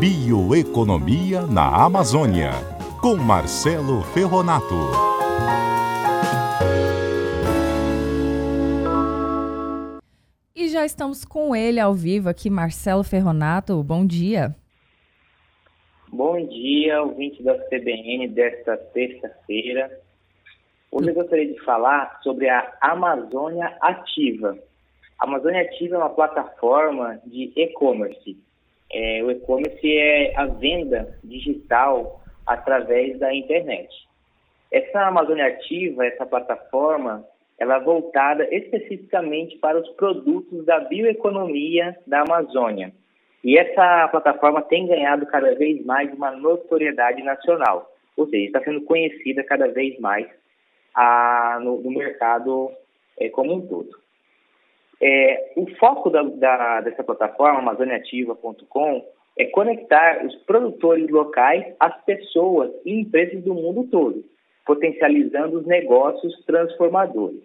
Bioeconomia na Amazônia, com Marcelo Ferronato. E já estamos com ele ao vivo aqui, Marcelo Ferronato. Bom dia. Bom dia, ouvinte da CBN desta terça-feira. Hoje eu gostaria de falar sobre a Amazônia Ativa. A Amazônia Ativa é uma plataforma de e-commerce é, o e-commerce é a venda digital através da internet. Essa Amazônia Ativa, essa plataforma, ela é voltada especificamente para os produtos da bioeconomia da Amazônia. E essa plataforma tem ganhado cada vez mais uma notoriedade nacional, ou seja, está sendo conhecida cada vez mais a, no, no, mercado é, como um todo. É, o foco da, da, dessa plataforma, amazoniativa.com, é conectar os produtores locais às pessoas e empresas do mundo todo, potencializando os negócios transformadores.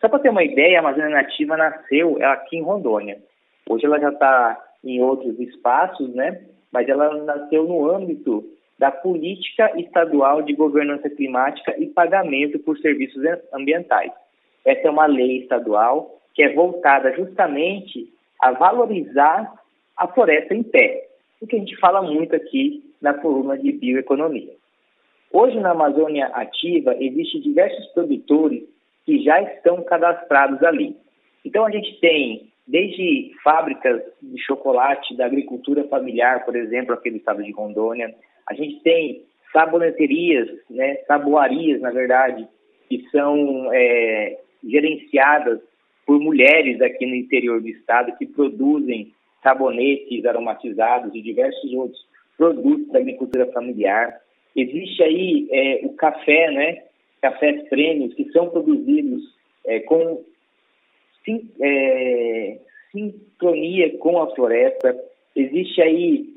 Só para ter uma ideia, a Amazônia Nativa nasceu aqui em Rondônia. Hoje ela já está em outros espaços, né? Mas ela nasceu no âmbito da política estadual de governança climática e pagamento por serviços ambientais. Essa é uma lei estadual que é voltada justamente a valorizar a floresta em pé, o que a gente fala muito aqui na coluna de bioeconomia. Hoje, na Amazônia Ativa, existem diversos produtores que já estão cadastrados ali. Então, a gente tem desde fábricas de chocolate da agricultura familiar, por exemplo, aqui do estado de Rondônia, a gente tem saboneterias, né, saboarias, na verdade, que são é, gerenciadas por mulheres aqui no interior do estado que produzem sabonetes aromatizados e diversos outros produtos da agricultura familiar. Existe aí é, o café, né? Cafés prêmios que são produzidos é, com sim, é, sincronia com a floresta. Existe aí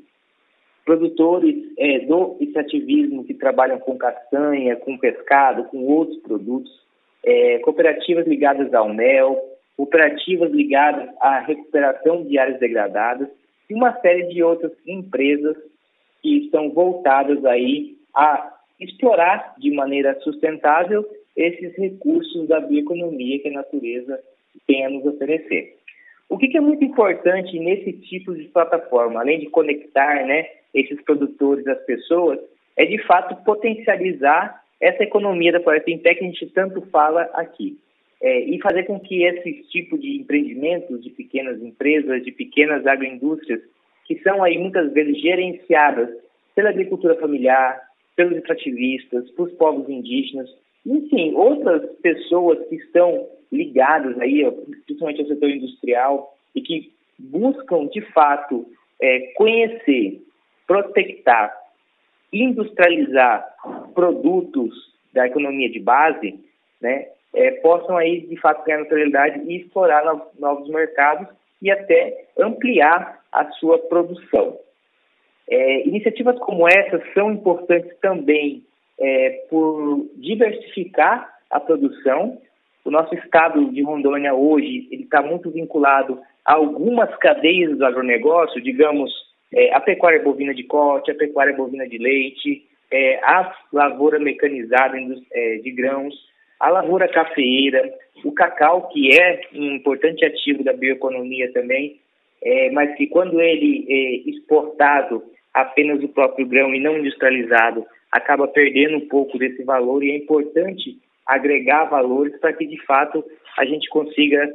produtores é, do extrativismo que trabalham com castanha, com pescado, com outros produtos, é, cooperativas ligadas ao mel, operativas ligadas à recuperação de áreas degradadas e uma série de outras empresas que estão voltadas aí a explorar de maneira sustentável esses recursos da bioeconomia que a natureza tem a nos oferecer. O que, é muito importante nesse tipo de plataforma, além de conectar né, esses produtores às pessoas, é de fato potencializar essa economia da floresta pé que a gente tanto fala aqui é, e fazer com que esse tipo de empreendimentos de pequenas empresas, de pequenas agroindústrias, que são aí muitas vezes gerenciadas pela agricultura familiar, pelos extrativistas, por povos indígenas, enfim, outras pessoas que estão ligadas aí, principalmente ao setor industrial, e que buscam, de fato, é, conhecer, prospectar, industrializar produtos da economia de base, né, é, possam aí de fato ganhar notoriedade e explorar novos mercados e até ampliar a sua produção. É, iniciativas como essas são importantes também é, por diversificar a produção. O nosso estado de Rondônia hoje está muito vinculado a algumas cadeias do agronegócio, digamos é, a pecuária bovina de corte, a pecuária bovina de leite, é, a lavoura mecanizada é, de grãos, a lavoura cafeeira, o cacau, que é um importante ativo da bioeconomia também, é, mas que quando ele é exportado apenas o próprio grão e não industrializado, acaba perdendo um pouco desse valor e é importante agregar valores para que de fato a gente consiga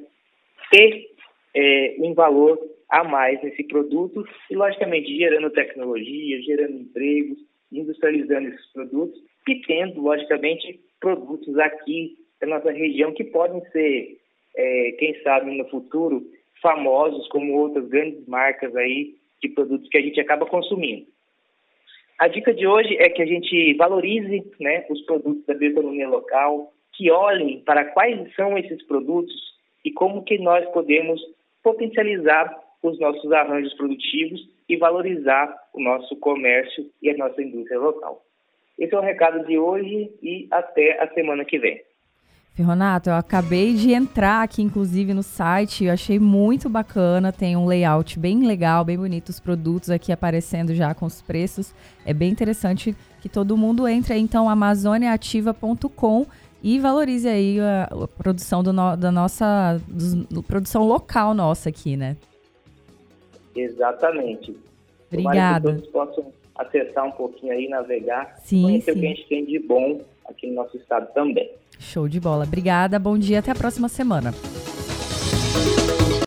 ter é, um valor a mais nesse produto e logicamente gerando tecnologia, gerando empregos, industrializando esses produtos e tendo logicamente produtos aqui da nossa região que podem ser, é, quem sabe no futuro, famosos como outras grandes marcas aí de produtos que a gente acaba consumindo. A dica de hoje é que a gente valorize né, os produtos da bioeconomia local, que olhem para quais são esses produtos e como que nós podemos potencializar os nossos arranjos produtivos e valorizar o nosso comércio e a nossa indústria local. Esse é o recado de hoje e até a semana que vem. Ferronato, eu acabei de entrar aqui, inclusive, no site. Eu achei muito bacana. Tem um layout bem legal, bem bonito. Os produtos aqui aparecendo já com os preços. É bem interessante que todo mundo entre. Então, amazoniaativa.com e valorize aí a, a produção do no, da nossa do, produção local nossa aqui, né? Exatamente. Obrigada. Tomara que todos possam acessar um pouquinho aí, navegar, sim, conhecer sim. o que a gente tem de bom aqui no nosso estado também. Show de bola. Obrigada, bom dia, até a próxima semana.